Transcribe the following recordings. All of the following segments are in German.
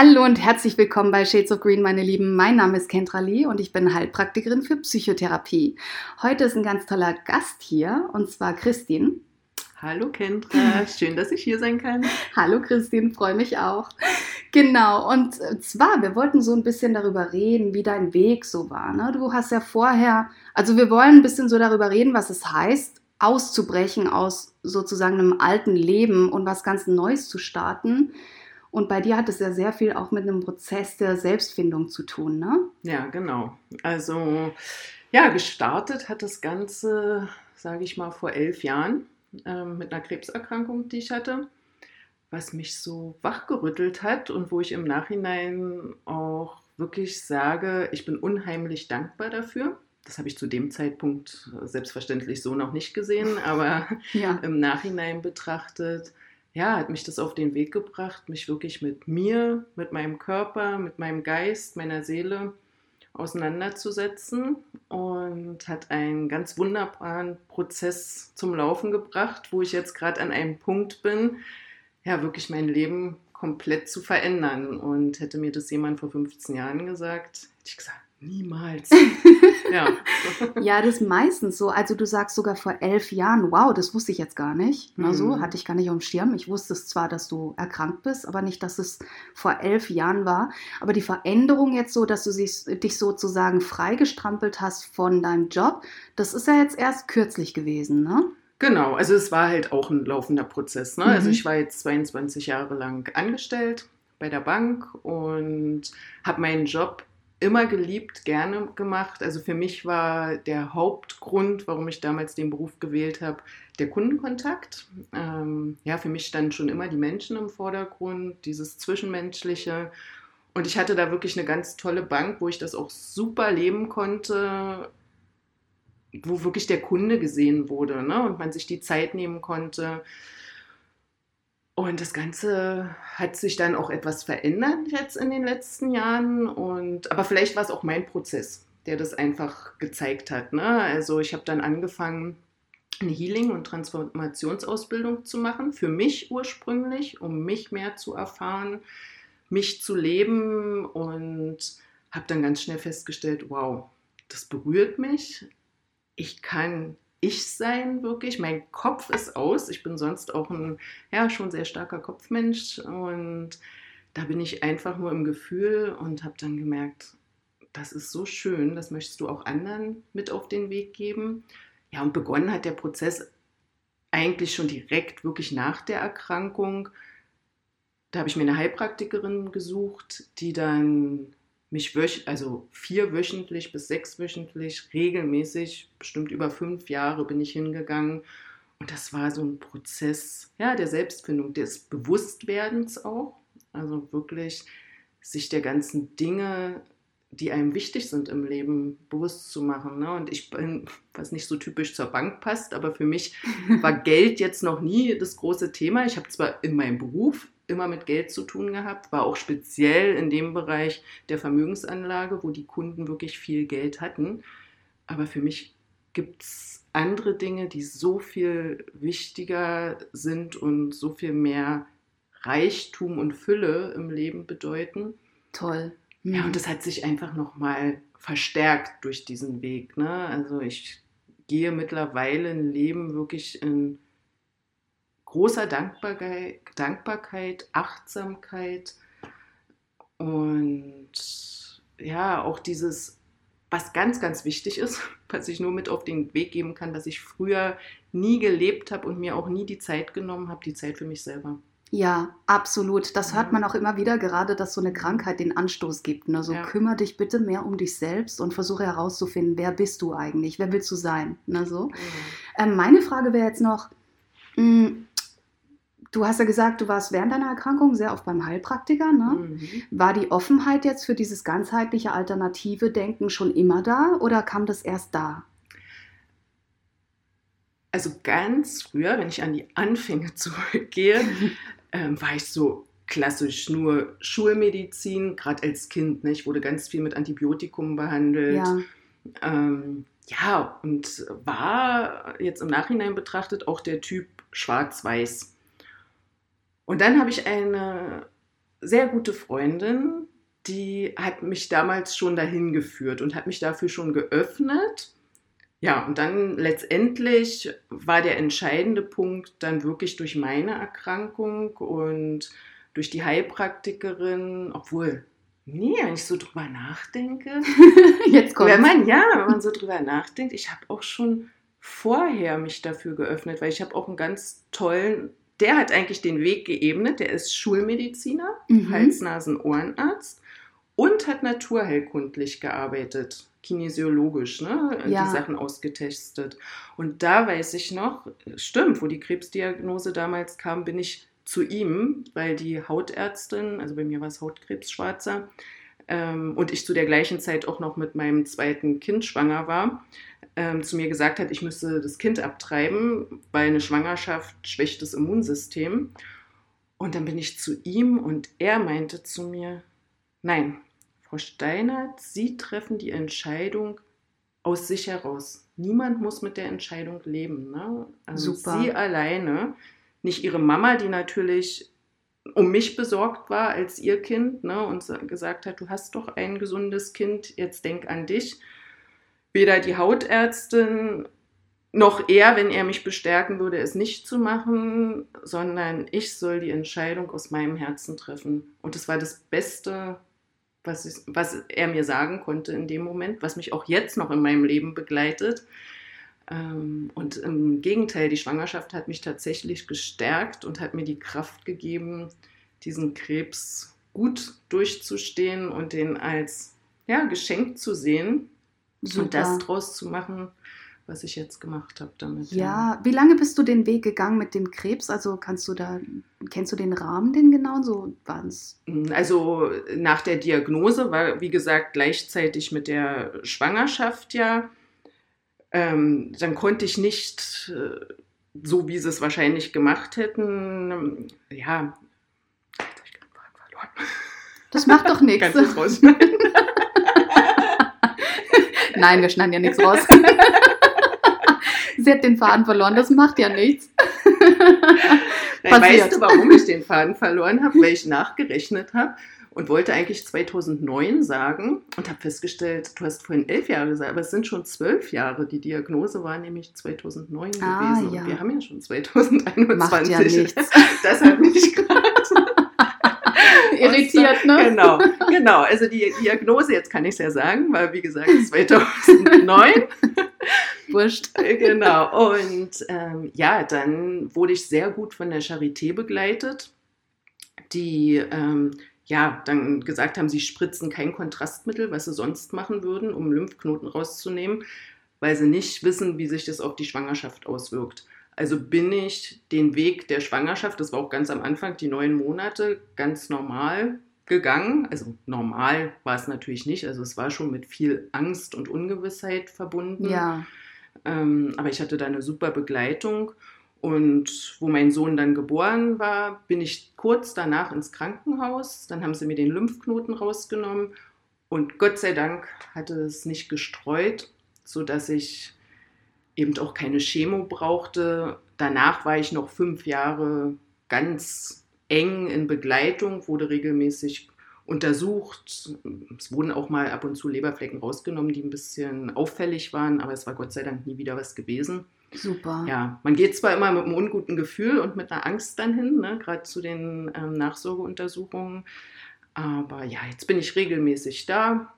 Hallo und herzlich willkommen bei Shades of Green, meine Lieben. Mein Name ist Kendra Lee und ich bin Heilpraktikerin für Psychotherapie. Heute ist ein ganz toller Gast hier und zwar Christine. Hallo Kendra, schön, dass ich hier sein kann. Hallo Christine, freue mich auch. Genau, und zwar, wir wollten so ein bisschen darüber reden, wie dein Weg so war. Ne? Du hast ja vorher, also wir wollen ein bisschen so darüber reden, was es heißt, auszubrechen aus sozusagen einem alten Leben und was ganz Neues zu starten. Und bei dir hat es ja sehr viel auch mit einem Prozess der Selbstfindung zu tun, ne? Ja, genau. Also, ja, gestartet hat das Ganze, sage ich mal, vor elf Jahren äh, mit einer Krebserkrankung, die ich hatte, was mich so wachgerüttelt hat und wo ich im Nachhinein auch wirklich sage, ich bin unheimlich dankbar dafür. Das habe ich zu dem Zeitpunkt selbstverständlich so noch nicht gesehen, aber ja. im Nachhinein betrachtet ja, hat mich das auf den Weg gebracht, mich wirklich mit mir, mit meinem Körper, mit meinem Geist, meiner Seele auseinanderzusetzen und hat einen ganz wunderbaren Prozess zum Laufen gebracht, wo ich jetzt gerade an einem Punkt bin, ja, wirklich mein Leben komplett zu verändern. Und hätte mir das jemand vor 15 Jahren gesagt, hätte ich gesagt, Niemals. ja. ja, das ist meistens so. Also du sagst sogar vor elf Jahren, wow, das wusste ich jetzt gar nicht. Na, so mhm. hatte ich gar nicht auf dem Schirm. Ich wusste es zwar, dass du erkrankt bist, aber nicht, dass es vor elf Jahren war. Aber die Veränderung jetzt so, dass du dich sozusagen freigestrampelt hast von deinem Job, das ist ja jetzt erst kürzlich gewesen, ne? Genau, also es war halt auch ein laufender Prozess. Ne? Also mhm. Also ich war jetzt 22 Jahre lang angestellt bei der Bank und habe meinen Job immer geliebt, gerne gemacht. Also für mich war der Hauptgrund, warum ich damals den Beruf gewählt habe, der Kundenkontakt. Ähm, ja, für mich standen schon immer die Menschen im Vordergrund, dieses Zwischenmenschliche. Und ich hatte da wirklich eine ganz tolle Bank, wo ich das auch super leben konnte, wo wirklich der Kunde gesehen wurde ne? und man sich die Zeit nehmen konnte. Und das Ganze hat sich dann auch etwas verändert jetzt in den letzten Jahren. Und, aber vielleicht war es auch mein Prozess, der das einfach gezeigt hat. Ne? Also ich habe dann angefangen, eine Healing- und Transformationsausbildung zu machen, für mich ursprünglich, um mich mehr zu erfahren, mich zu leben und habe dann ganz schnell festgestellt, wow, das berührt mich. Ich kann ich sein, wirklich. Mein Kopf ist aus. Ich bin sonst auch ein, ja, schon sehr starker Kopfmensch. Und da bin ich einfach nur im Gefühl und habe dann gemerkt, das ist so schön, das möchtest du auch anderen mit auf den Weg geben. Ja, und begonnen hat der Prozess eigentlich schon direkt, wirklich nach der Erkrankung. Da habe ich mir eine Heilpraktikerin gesucht, die dann mich wöch also vier wöchentlich bis sechs wöchentlich regelmäßig, bestimmt über fünf Jahre bin ich hingegangen. Und das war so ein Prozess ja, der Selbstfindung, des Bewusstwerdens auch. Also wirklich sich der ganzen Dinge, die einem wichtig sind im Leben, bewusst zu machen. Ne? Und ich bin, was nicht so typisch zur Bank passt, aber für mich war Geld jetzt noch nie das große Thema. Ich habe zwar in meinem Beruf immer mit Geld zu tun gehabt, war auch speziell in dem Bereich der Vermögensanlage, wo die Kunden wirklich viel Geld hatten. Aber für mich gibt es andere Dinge, die so viel wichtiger sind und so viel mehr Reichtum und Fülle im Leben bedeuten. Toll. Ja, und das hat sich einfach nochmal verstärkt durch diesen Weg. Ne? Also ich gehe mittlerweile ein Leben wirklich in großer Dankbarkeit, Dankbarkeit, Achtsamkeit und ja, auch dieses, was ganz, ganz wichtig ist, was ich nur mit auf den Weg geben kann, dass ich früher nie gelebt habe und mir auch nie die Zeit genommen habe, die Zeit für mich selber. Ja, absolut. Das hört man auch immer wieder, gerade dass so eine Krankheit den Anstoß gibt. Ne? So ja. kümmere dich bitte mehr um dich selbst und versuche herauszufinden, wer bist du eigentlich, wer willst du sein. Ne? So. Mhm. Ähm, meine Frage wäre jetzt noch, mh, hm, Du hast ja gesagt, du warst während deiner Erkrankung sehr oft beim Heilpraktiker. Ne? Mhm. War die Offenheit jetzt für dieses ganzheitliche alternative Denken schon immer da oder kam das erst da? Also ganz früher, wenn ich an die Anfänge zurückgehe, ähm, war ich so klassisch nur Schulmedizin, gerade als Kind. Ne? Ich wurde ganz viel mit Antibiotikum behandelt. Ja. Ähm, ja, und war jetzt im Nachhinein betrachtet auch der Typ schwarz-weiß. Und dann habe ich eine sehr gute Freundin, die hat mich damals schon dahin geführt und hat mich dafür schon geöffnet. Ja, und dann letztendlich war der entscheidende Punkt dann wirklich durch meine Erkrankung und durch die Heilpraktikerin, obwohl, nee, wenn ich so drüber nachdenke, jetzt kommt wenn man ja, wenn man so drüber nachdenkt, ich habe auch schon vorher mich dafür geöffnet, weil ich habe auch einen ganz tollen, der hat eigentlich den Weg geebnet, der ist Schulmediziner, mhm. Hals-Nasen-Ohrenarzt und hat naturheilkundlich gearbeitet, kinesiologisch, ne? Ja. die Sachen ausgetestet. Und da weiß ich noch, stimmt, wo die Krebsdiagnose damals kam, bin ich zu ihm, weil die Hautärztin, also bei mir war es Hautkrebs schwarzer, ähm, und ich zu der gleichen Zeit auch noch mit meinem zweiten Kind schwanger war, ähm, zu mir gesagt hat, ich müsse das Kind abtreiben, weil eine Schwangerschaft schwächt das Immunsystem. Und dann bin ich zu ihm und er meinte zu mir, nein, Frau Steinert, Sie treffen die Entscheidung aus sich heraus. Niemand muss mit der Entscheidung leben. Ne? Also Super. Sie alleine, nicht Ihre Mama, die natürlich um mich besorgt war als ihr Kind ne, und gesagt hat, du hast doch ein gesundes Kind, jetzt denk an dich. Weder die Hautärztin noch er, wenn er mich bestärken würde, es nicht zu machen, sondern ich soll die Entscheidung aus meinem Herzen treffen. Und es war das Beste, was, ich, was er mir sagen konnte in dem Moment, was mich auch jetzt noch in meinem Leben begleitet. Ähm, und im Gegenteil, die Schwangerschaft hat mich tatsächlich gestärkt und hat mir die Kraft gegeben, diesen Krebs gut durchzustehen und den als ja, Geschenk zu sehen Super. und das draus zu machen, was ich jetzt gemacht habe damit. Ja. wie lange bist du den Weg gegangen mit dem Krebs? Also kannst du da, kennst du den Rahmen, den genau so waren's? Mm, also nach der Diagnose war, wie gesagt, gleichzeitig mit der Schwangerschaft ja. Ähm, dann konnte ich nicht, äh, so wie sie es wahrscheinlich gemacht hätten, ja, das macht doch nichts. Nein, wir schneiden ja nichts raus. Sie hat den Faden verloren, das macht ja nichts. Nein, weißt du, warum ich den Faden verloren habe? Weil ich nachgerechnet habe und wollte eigentlich 2009 sagen und habe festgestellt, du hast vorhin elf Jahre gesagt, aber es sind schon zwölf Jahre. Die Diagnose war nämlich 2009 ah, gewesen ja. und wir haben ja schon 2021. Macht ja nichts. Das hat mich gerade irritiert, ne? Genau, genau. Also die Diagnose, jetzt kann ich es ja sagen, weil wie gesagt 2009. Wurscht. Genau. Und ähm, ja, dann wurde ich sehr gut von der Charité begleitet, die ähm, ja dann gesagt haben, sie spritzen kein Kontrastmittel, was sie sonst machen würden, um Lymphknoten rauszunehmen, weil sie nicht wissen, wie sich das auf die Schwangerschaft auswirkt. Also bin ich den Weg der Schwangerschaft, das war auch ganz am Anfang, die neun Monate, ganz normal gegangen. Also normal war es natürlich nicht. Also es war schon mit viel Angst und Ungewissheit verbunden. Ja. Ähm, aber ich hatte da eine super Begleitung. Und wo mein Sohn dann geboren war, bin ich kurz danach ins Krankenhaus. Dann haben sie mir den Lymphknoten rausgenommen. Und Gott sei Dank hatte es nicht gestreut, sodass ich eben auch keine Chemo brauchte. Danach war ich noch fünf Jahre ganz eng in Begleitung, wurde regelmäßig untersucht. Es wurden auch mal ab und zu Leberflecken rausgenommen, die ein bisschen auffällig waren, aber es war Gott sei Dank nie wieder was gewesen. Super. Ja, man geht zwar immer mit einem unguten Gefühl und mit einer Angst dann hin, ne, gerade zu den ähm, Nachsorgeuntersuchungen, aber ja, jetzt bin ich regelmäßig da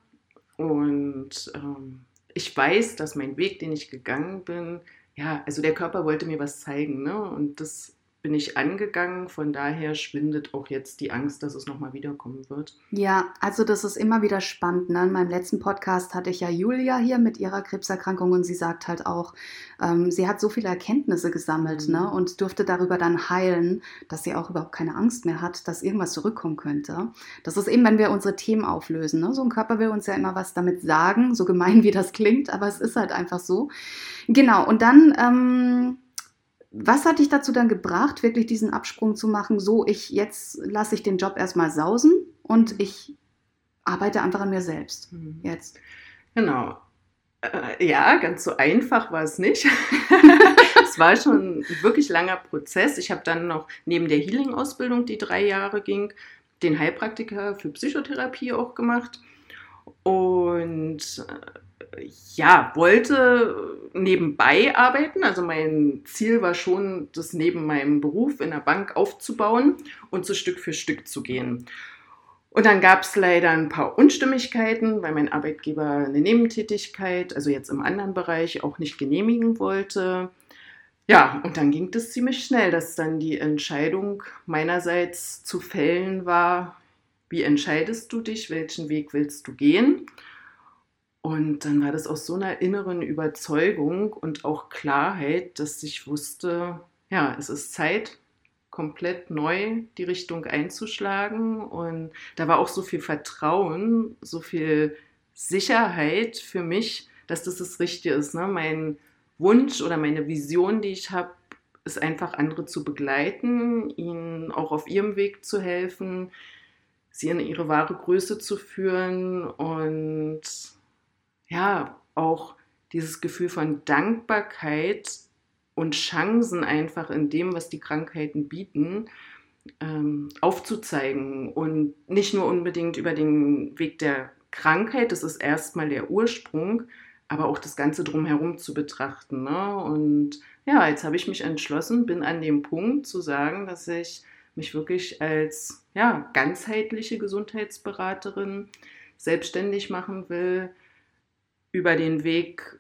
und ähm, ich weiß, dass mein Weg, den ich gegangen bin, ja, also der Körper wollte mir was zeigen, ne? Und das bin ich angegangen. Von daher schwindet auch jetzt die Angst, dass es nochmal wiederkommen wird. Ja, also das ist immer wieder spannend. Ne? In meinem letzten Podcast hatte ich ja Julia hier mit ihrer Krebserkrankung und sie sagt halt auch, ähm, sie hat so viele Erkenntnisse gesammelt ne? mhm. ne? und durfte darüber dann heilen, dass sie auch überhaupt keine Angst mehr hat, dass irgendwas zurückkommen könnte. Das ist eben, wenn wir unsere Themen auflösen. Ne? So ein Körper will uns ja immer was damit sagen, so gemein wie das klingt, aber es ist halt einfach so. Genau, und dann... Ähm, was hat dich dazu dann gebracht, wirklich diesen Absprung zu machen? So, ich jetzt lasse ich den Job erstmal sausen und ich arbeite einfach an mir selbst. Mhm. Jetzt. Genau. Äh, ja, ganz so einfach war es nicht. es war schon ein wirklich langer Prozess. Ich habe dann noch neben der Healing-Ausbildung, die drei Jahre ging, den Heilpraktiker für Psychotherapie auch gemacht und äh, ja, wollte nebenbei arbeiten. Also mein Ziel war schon, das neben meinem Beruf in der Bank aufzubauen und so Stück für Stück zu gehen. Und dann gab es leider ein paar Unstimmigkeiten, weil mein Arbeitgeber eine Nebentätigkeit, also jetzt im anderen Bereich, auch nicht genehmigen wollte. Ja, und dann ging das ziemlich schnell, dass dann die Entscheidung meinerseits zu fällen war, wie entscheidest du dich, welchen Weg willst du gehen? Und dann war das aus so einer inneren Überzeugung und auch Klarheit, dass ich wusste, ja, es ist Zeit, komplett neu die Richtung einzuschlagen. Und da war auch so viel Vertrauen, so viel Sicherheit für mich, dass das das Richtige ist. Ne? Mein Wunsch oder meine Vision, die ich habe, ist einfach andere zu begleiten, ihnen auch auf ihrem Weg zu helfen, sie in ihre wahre Größe zu führen und ja, auch dieses Gefühl von Dankbarkeit und Chancen einfach in dem, was die Krankheiten bieten, ähm, aufzuzeigen und nicht nur unbedingt über den Weg der Krankheit, das ist erstmal der Ursprung, aber auch das Ganze drumherum zu betrachten. Ne? Und ja, jetzt habe ich mich entschlossen, bin an dem Punkt zu sagen, dass ich mich wirklich als ja, ganzheitliche Gesundheitsberaterin selbstständig machen will, über den Weg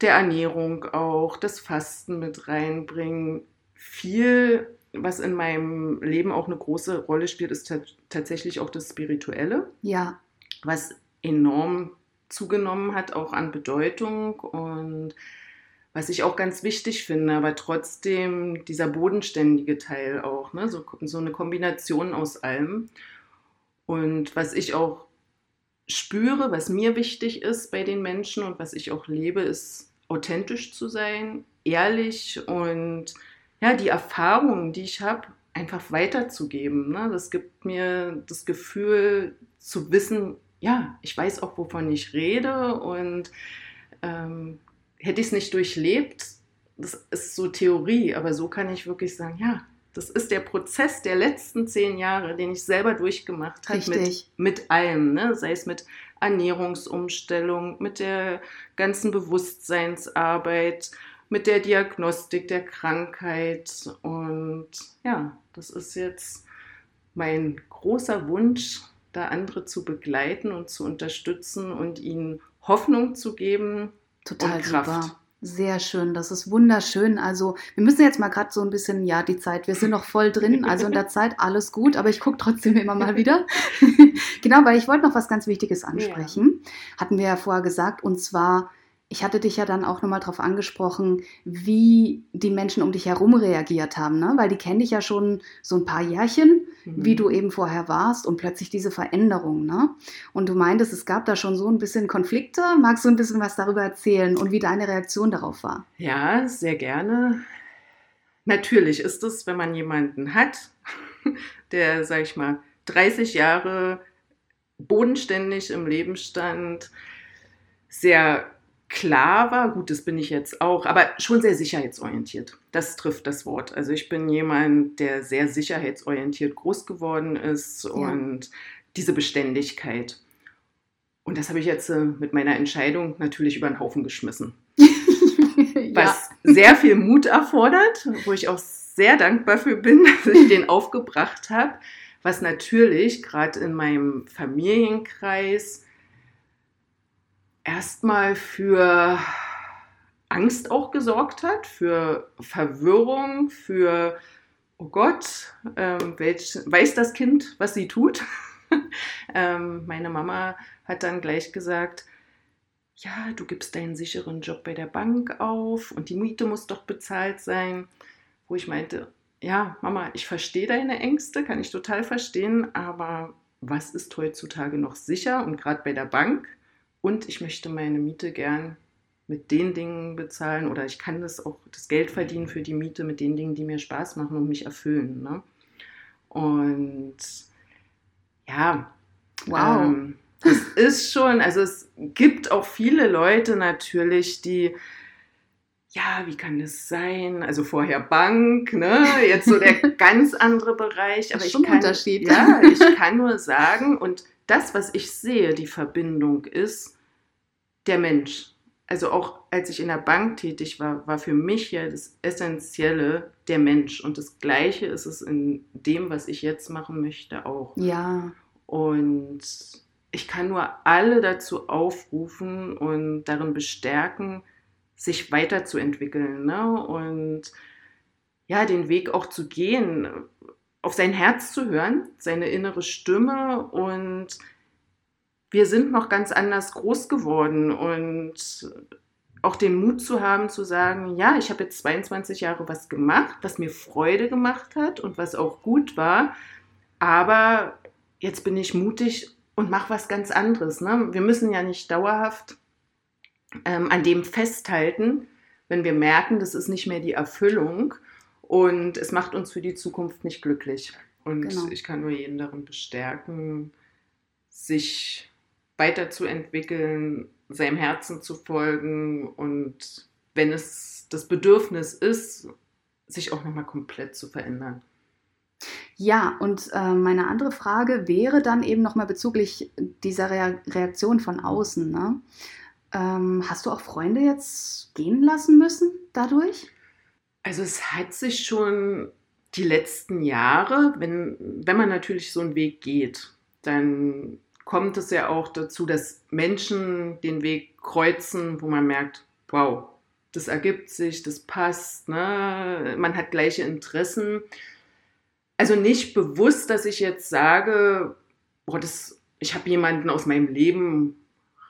der Ernährung auch, das Fasten mit reinbringen. Viel, was in meinem Leben auch eine große Rolle spielt, ist tatsächlich auch das Spirituelle. Ja. Was enorm zugenommen hat, auch an Bedeutung und was ich auch ganz wichtig finde, aber trotzdem dieser bodenständige Teil auch, ne? so, so eine Kombination aus allem. Und was ich auch spüre, was mir wichtig ist bei den Menschen und was ich auch lebe, ist authentisch zu sein, ehrlich und ja, die Erfahrungen, die ich habe, einfach weiterzugeben. Ne? Das gibt mir das Gefühl zu wissen, ja, ich weiß auch, wovon ich rede und ähm, hätte ich es nicht durchlebt, das ist so Theorie, aber so kann ich wirklich sagen, ja, das ist der Prozess der letzten zehn Jahre, den ich selber durchgemacht habe mit, mit allem, ne? sei es mit Ernährungsumstellung, mit der ganzen Bewusstseinsarbeit, mit der Diagnostik der Krankheit. Und ja, das ist jetzt mein großer Wunsch, da andere zu begleiten und zu unterstützen und ihnen Hoffnung zu geben, Total und Kraft. Super. Sehr schön, das ist wunderschön. Also wir müssen jetzt mal gerade so ein bisschen, ja, die Zeit, wir sind noch voll drin, also in der Zeit alles gut, aber ich gucke trotzdem immer mal wieder. genau, weil ich wollte noch was ganz Wichtiges ansprechen. Ja. Hatten wir ja vorher gesagt, und zwar ich hatte dich ja dann auch nochmal darauf angesprochen, wie die Menschen um dich herum reagiert haben, ne? weil die kennen dich ja schon so ein paar Jährchen, mhm. wie du eben vorher warst und plötzlich diese Veränderung. Ne? Und du meintest, es gab da schon so ein bisschen Konflikte. Magst du ein bisschen was darüber erzählen und wie deine Reaktion darauf war? Ja, sehr gerne. Natürlich ist es, wenn man jemanden hat, der, sag ich mal, 30 Jahre bodenständig im Leben stand, sehr klar war, gut, das bin ich jetzt auch, aber schon sehr sicherheitsorientiert. Das trifft das Wort. Also ich bin jemand, der sehr sicherheitsorientiert groß geworden ist ja. und diese Beständigkeit. Und das habe ich jetzt äh, mit meiner Entscheidung natürlich über den Haufen geschmissen. ja. Was sehr viel Mut erfordert, wo ich auch sehr dankbar für bin, dass ich den aufgebracht habe. Was natürlich gerade in meinem Familienkreis erstmal für Angst auch gesorgt hat, für Verwirrung, für, oh Gott, ähm, welch, weiß das Kind, was sie tut? ähm, meine Mama hat dann gleich gesagt, ja, du gibst deinen sicheren Job bei der Bank auf und die Miete muss doch bezahlt sein. Wo ich meinte, ja, Mama, ich verstehe deine Ängste, kann ich total verstehen, aber was ist heutzutage noch sicher und gerade bei der Bank? Und ich möchte meine Miete gern mit den Dingen bezahlen oder ich kann das auch das Geld verdienen für die Miete mit den Dingen, die mir Spaß machen und mich erfüllen. Ne? Und ja, wow. Ähm, das ist schon, also es gibt auch viele Leute natürlich, die ja, wie kann das sein? Also vorher Bank, ne? Jetzt so der ganz andere Bereich. Aber das ist ich schon ein kann, Unterschied. ja, ich kann nur sagen, und das, was ich sehe, die Verbindung ist der Mensch. Also auch als ich in der Bank tätig war, war für mich ja das Essentielle der Mensch. Und das Gleiche ist es in dem, was ich jetzt machen möchte, auch. Ja, Und ich kann nur alle dazu aufrufen und darin bestärken, sich weiterzuentwickeln ne? und ja, den Weg auch zu gehen, auf sein Herz zu hören, seine innere Stimme und wir sind noch ganz anders groß geworden und auch den Mut zu haben, zu sagen, ja, ich habe jetzt 22 Jahre was gemacht, was mir Freude gemacht hat und was auch gut war, aber jetzt bin ich mutig und mache was ganz anderes. Ne? Wir müssen ja nicht dauerhaft ähm, an dem festhalten, wenn wir merken, das ist nicht mehr die Erfüllung und es macht uns für die Zukunft nicht glücklich. Und Genau. ich kann nur jeden darin bestärken, sich weiterzuentwickeln, seinem Herzen zu folgen und wenn es das Bedürfnis ist, sich auch nochmal komplett zu verändern. Ja, und äh, meine andere Frage wäre dann eben nochmal bezüglich dieser Rea Reaktion von außen. Ne? Ähm, hast du auch Freunde jetzt gehen lassen müssen dadurch? Also es hat sich schon die letzten Jahre, wenn, wenn man natürlich so einen Weg geht, dann kommt es ja auch dazu, dass Menschen den Weg kreuzen, wo man merkt, wow, das ergibt sich, das passt, ne? man hat gleiche Interessen. Also nicht bewusst, dass ich jetzt sage, boah, das, ich habe jemanden aus meinem Leben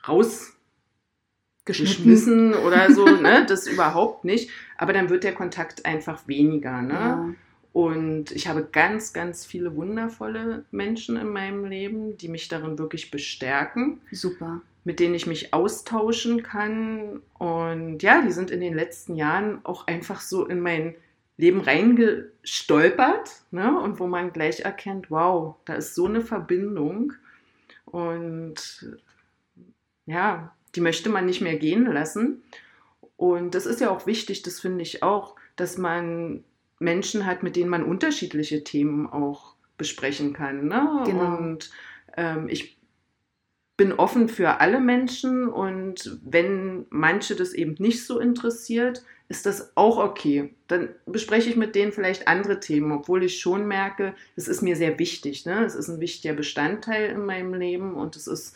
rausgeschmissen oder so, ne? das überhaupt nicht. Aber dann wird der Kontakt einfach weniger. Ne? Ja. Und ich habe ganz, ganz viele wundervolle Menschen in meinem Leben, die mich darin wirklich bestärken, Super. mit denen ich mich austauschen kann. Und ja, die sind in den letzten Jahren auch einfach so in mein Leben reingestolpert ne? und wo man gleich erkennt, wow, da ist so eine Verbindung. Und ja, die möchte man nicht mehr gehen lassen. Und das ist ja auch wichtig, das finde ich auch, dass man Menschen hat, mit denen man unterschiedliche Themen auch besprechen kann. Ne? Genau. Und ähm, ich bin offen für alle Menschen und wenn manche das eben nicht so interessiert, ist das auch okay. Dann bespreche ich mit denen vielleicht andere Themen, obwohl ich schon merke, es ist mir sehr wichtig. Ne? Es ist ein wichtiger Bestandteil in meinem Leben und es ist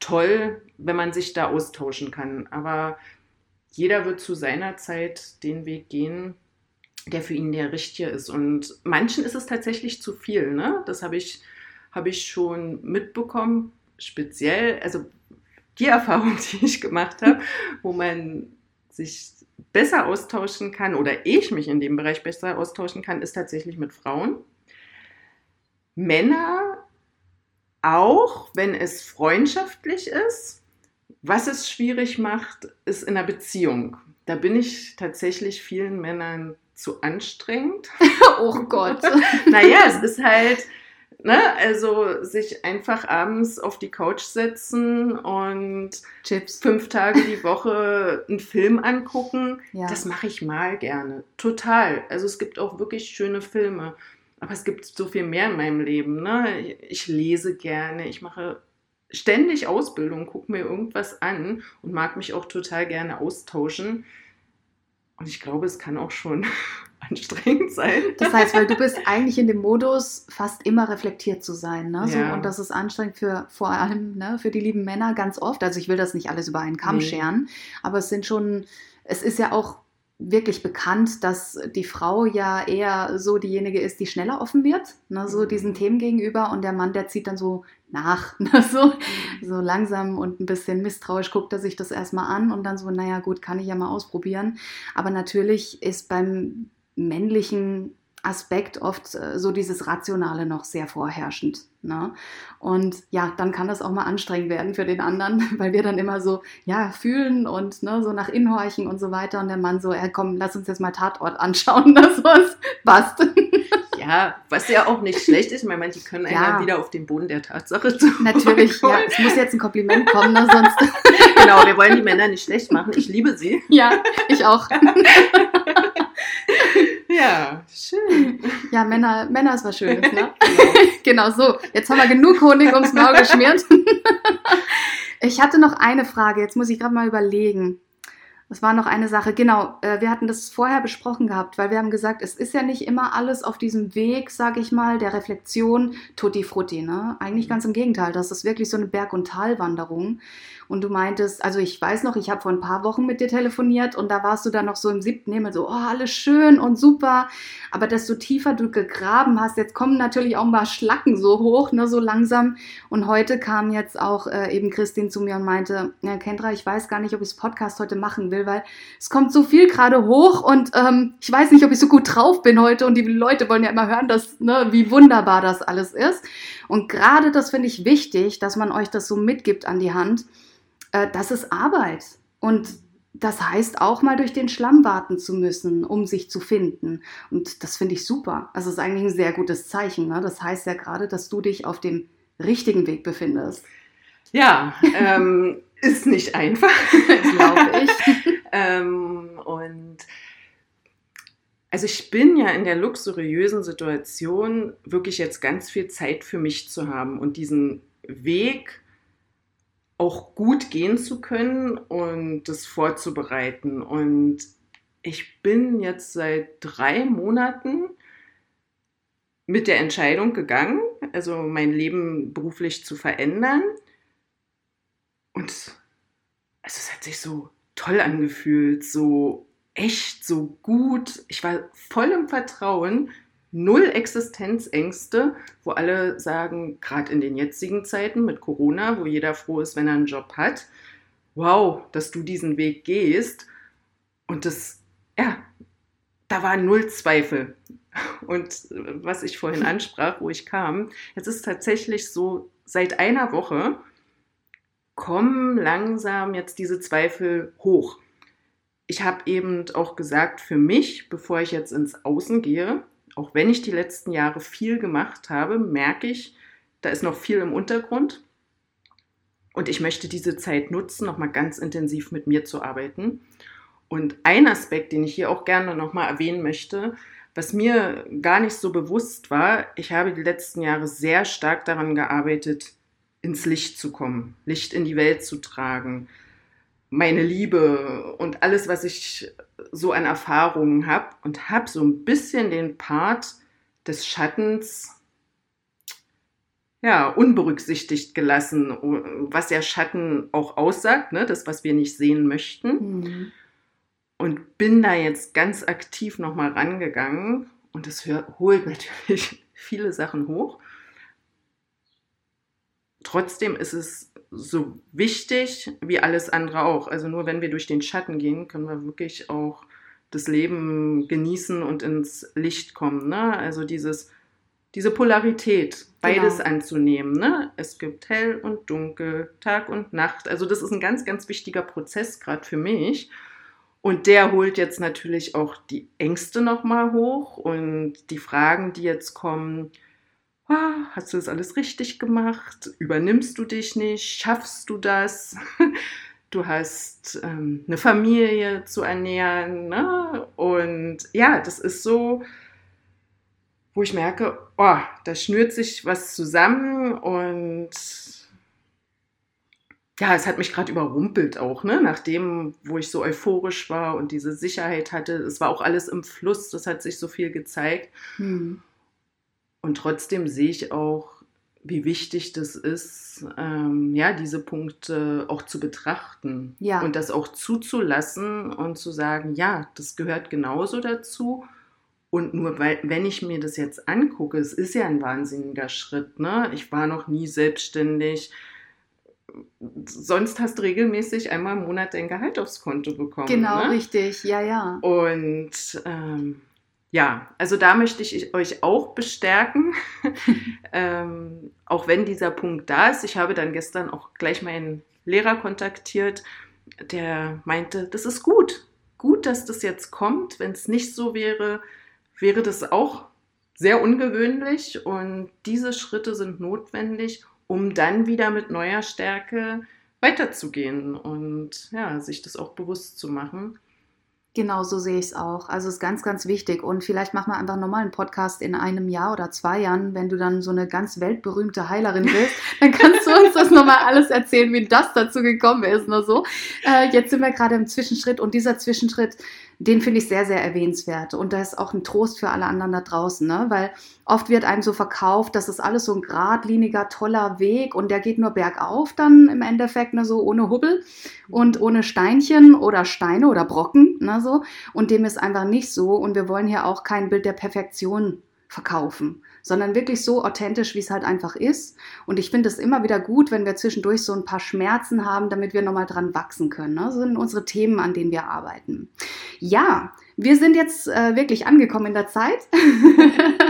toll, wenn man sich da austauschen kann. Aber jeder wird zu seiner Zeit den Weg gehen, der für ihn der richtige ist. Und manchen ist es tatsächlich zu viel. Ne? Das habe ich, habe ich schon mitbekommen, speziell, also die Erfahrung, die ich gemacht habe, wo man sich besser austauschen kann oder ich mich in dem Bereich besser austauschen kann, ist tatsächlich mit Frauen. Männer auch, wenn es freundschaftlich ist. Was es schwierig macht, ist in einer Beziehung. Da bin ich tatsächlich vielen Männern zu anstrengend. Oh Gott. naja, es ist halt, ne, also sich einfach abends auf die Couch setzen und Chips. fünf Tage die Woche einen Film angucken, Ja. das mache ich mal gerne. Total. Also es gibt auch wirklich schöne Filme. Aber es gibt so viel mehr in meinem Leben. Ne? Ich lese gerne, ich mache ständig Ausbildung, gucke mir irgendwas an und mag mich auch total gerne austauschen. Und ich glaube, es kann auch schon anstrengend sein. Das heißt, weil du bist eigentlich in dem Modus, fast immer reflektiert zu sein. Ne? So, Ja. Und das ist anstrengend für vor allem ne, für die lieben Männer ganz oft. Also ich will das nicht alles über einen Kamm Nee. scheren, aber es sind schon, es ist ja auch wirklich bekannt, dass die Frau ja eher so diejenige ist, die schneller offen wird, ne, so Mhm. diesen Themen gegenüber und der Mann, der zieht dann so nach, ne, so, so langsam und ein bisschen misstrauisch guckt er sich das erstmal an und dann so, naja gut, kann ich ja mal ausprobieren. Aber natürlich ist beim männlichen Aspekt oft äh, so dieses Rationale noch sehr vorherrschend. Ne? Und ja, dann kann das auch mal anstrengend werden für den anderen, weil wir dann immer so, ja, fühlen und ne, so nach innen horchen und so weiter. Und der Mann so, ja, komm, lass uns jetzt mal Tatort anschauen, das was passt. Ja, was ja auch nicht schlecht ist. Ich meine, die können ja. einen wieder auf den Boden der Tatsache zu. Natürlich, ja. Es muss jetzt ein Kompliment kommen, ne? sonst. genau, wir wollen die Männer nicht schlecht machen. Ich liebe sie. Ja, ich auch. ja, schön. Ja, Männer, Männer ist was Schönes, ne? Genau. genau so. Jetzt haben wir genug Honig ums Maul geschmiert. ich hatte noch eine Frage. Jetzt muss ich gerade mal überlegen. Das war noch eine Sache. Genau, äh, wir hatten das vorher besprochen gehabt, weil wir haben gesagt, es ist ja nicht immer alles auf diesem Weg, sage ich mal, der Reflexion tutti frutti. Ne? Eigentlich ganz im Gegenteil. Das ist wirklich so eine Berg- und Talwanderung. Und du meintest, also ich weiß noch, ich habe vor ein paar Wochen mit dir telefoniert und da warst du dann noch so im siebten Himmel, so, oh, alles schön und super. Aber desto tiefer du gegraben hast, jetzt kommen natürlich auch ein paar Schlacken so hoch, ne, so langsam. Und heute kam jetzt auch äh, eben Christine zu mir und meinte, ja, Kendra, ich weiß gar nicht, ob ich das Podcast heute machen will, weil es kommt so viel gerade hoch und ähm, ich weiß nicht, ob ich so gut drauf bin heute und die Leute wollen ja immer hören, dass, ne, wie wunderbar das alles ist. Und gerade das finde ich wichtig, dass man euch das so mitgibt an die Hand äh, das ist Arbeit. Und das heißt auch mal durch den Schlamm warten zu müssen, um sich zu finden. Und das finde ich super. Also es ist eigentlich ein sehr gutes Zeichen. Ne? Das heißt ja gerade, dass du dich auf dem richtigen Weg befindest. Ja, ähm, ist nicht einfach, glaube ich. ähm, und also ich bin ja in der luxuriösen Situation, wirklich jetzt ganz viel Zeit für mich zu haben und diesen Weg auch gut gehen zu können und das vorzubereiten. Und ich bin jetzt seit drei Monaten mit der Entscheidung gegangen, also mein Leben beruflich zu verändern. Und also es hat sich so toll angefühlt, so echt, so gut. Ich war voll im Vertrauen, null Existenzängste, wo alle sagen, gerade in den jetzigen Zeiten mit Corona, wo jeder froh ist, wenn er einen Job hat, wow, dass du diesen Weg gehst. Und das, ja, da war null Zweifel. Und was ich vorhin ansprach, wo ich kam, es ist tatsächlich so, seit einer Woche kommen langsam jetzt diese Zweifel hoch. Ich habe eben auch gesagt, für mich, bevor ich jetzt ins Außen gehe, auch wenn ich die letzten Jahre viel gemacht habe, merke ich, da ist noch viel im Untergrund. Und ich möchte diese Zeit nutzen, nochmal ganz intensiv mit mir zu arbeiten. Und ein Aspekt, den ich hier auch gerne nochmal erwähnen möchte, was mir gar nicht so bewusst war, ich habe die letzten Jahre sehr stark daran gearbeitet, ins Licht zu kommen, Licht in die Welt zu tragen, meine Liebe und alles, was ich so an Erfahrungen habe und habe so ein bisschen den Part des Schattens ja, unberücksichtigt gelassen, was ja Schatten auch aussagt, ne? das, was wir nicht sehen möchten. Mhm. Und bin da jetzt ganz aktiv nochmal rangegangen und es holt natürlich viele Sachen hoch. Trotzdem ist es so wichtig wie alles andere auch. Also nur wenn wir durch den Schatten gehen, können wir wirklich auch das Leben genießen und ins Licht kommen. Ne? Also dieses, diese Polarität, beides genau. anzunehmen. Ne? Es gibt hell und dunkel, Tag und Nacht. Also das ist ein ganz, ganz wichtiger Prozess gerade für mich. Und der holt jetzt natürlich auch die Ängste nochmal hoch und die Fragen, die jetzt kommen, ah, hast du das alles richtig gemacht? Übernimmst du dich nicht? Schaffst du das? Du hast ähm, eine Familie zu ernähren. Ne? Und ja, das ist so, wo ich merke, oh, da schnürt sich was zusammen und ja, es hat mich gerade überrumpelt auch, ne? Nachdem, wo ich so euphorisch war und diese Sicherheit hatte, es war auch alles im Fluss, das hat sich so viel gezeigt. Hm. Und trotzdem sehe ich auch, wie wichtig das ist, ähm, ja, diese Punkte auch zu betrachten ja. und das auch zuzulassen und zu sagen, ja, das gehört genauso dazu. Und nur weil, wenn ich mir das jetzt angucke, es ist ja ein wahnsinniger Schritt, ne? Ich war noch nie selbstständig. Sonst hast du regelmäßig einmal im Monat dein Gehalt aufs Konto bekommen. Genau, ne? richtig, ja, ja. Und ähm, ja, also da möchte ich euch auch bestärken, ähm, auch wenn dieser Punkt da ist. Ich habe dann gestern auch gleich meinen Lehrer kontaktiert, der meinte, das ist gut, gut, dass das jetzt kommt. Wenn es nicht so wäre, wäre das auch sehr ungewöhnlich und diese Schritte sind notwendig, um dann wieder mit neuer Stärke weiterzugehen und ja, sich das auch bewusst zu machen. Genau, so sehe ich es auch. Also es ist ganz, ganz wichtig. Und vielleicht machen wir einfach nochmal einen Podcast in einem Jahr oder zwei Jahren, wenn du dann so eine ganz weltberühmte Heilerin bist. dann kannst du uns das nochmal alles erzählen, wie das dazu gekommen ist. Nur so. Äh, jetzt sind wir gerade im Zwischenschritt und dieser Zwischenschritt den finde ich sehr, sehr erwähnenswert. Und das ist auch ein Trost für alle anderen da draußen, ne? weil oft wird einem so verkauft, das ist alles so ein geradliniger, toller Weg und der geht nur bergauf dann im Endeffekt, ne? so ohne Hubbel und ohne Steinchen oder Steine oder Brocken. Ne? So. Und dem ist einfach nicht so. Und wir wollen hier auch kein Bild der Perfektion verkaufen, sondern wirklich so authentisch, wie es halt einfach ist. Und ich finde es immer wieder gut, wenn wir zwischendurch so ein paar Schmerzen haben, damit wir nochmal dran wachsen können. Ne? Das sind unsere Themen, an denen wir arbeiten. Ja, wir sind jetzt äh, wirklich angekommen in der Zeit.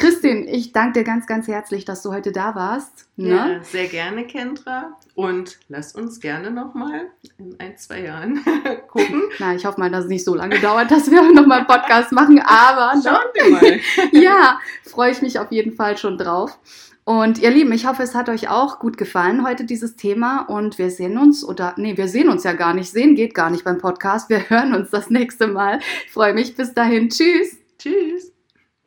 Christine, ich danke dir ganz, ganz herzlich, dass du heute da warst. Ne? Ja, sehr gerne, Kendra. Und lass uns gerne nochmal in ein, zwei Jahren gucken. Na, ich hoffe mal, dass es nicht so lange dauert, dass wir nochmal einen Podcast machen, aber schauen wir mal. ja, freue ich mich auf jeden Fall schon drauf. Und ihr Lieben, ich hoffe, es hat euch auch gut gefallen heute dieses Thema und wir sehen uns oder nee, wir sehen uns ja gar nicht. Sehen geht gar nicht beim Podcast. Wir hören uns das nächste Mal. Ich freue mich bis dahin. Tschüss. Tschüss.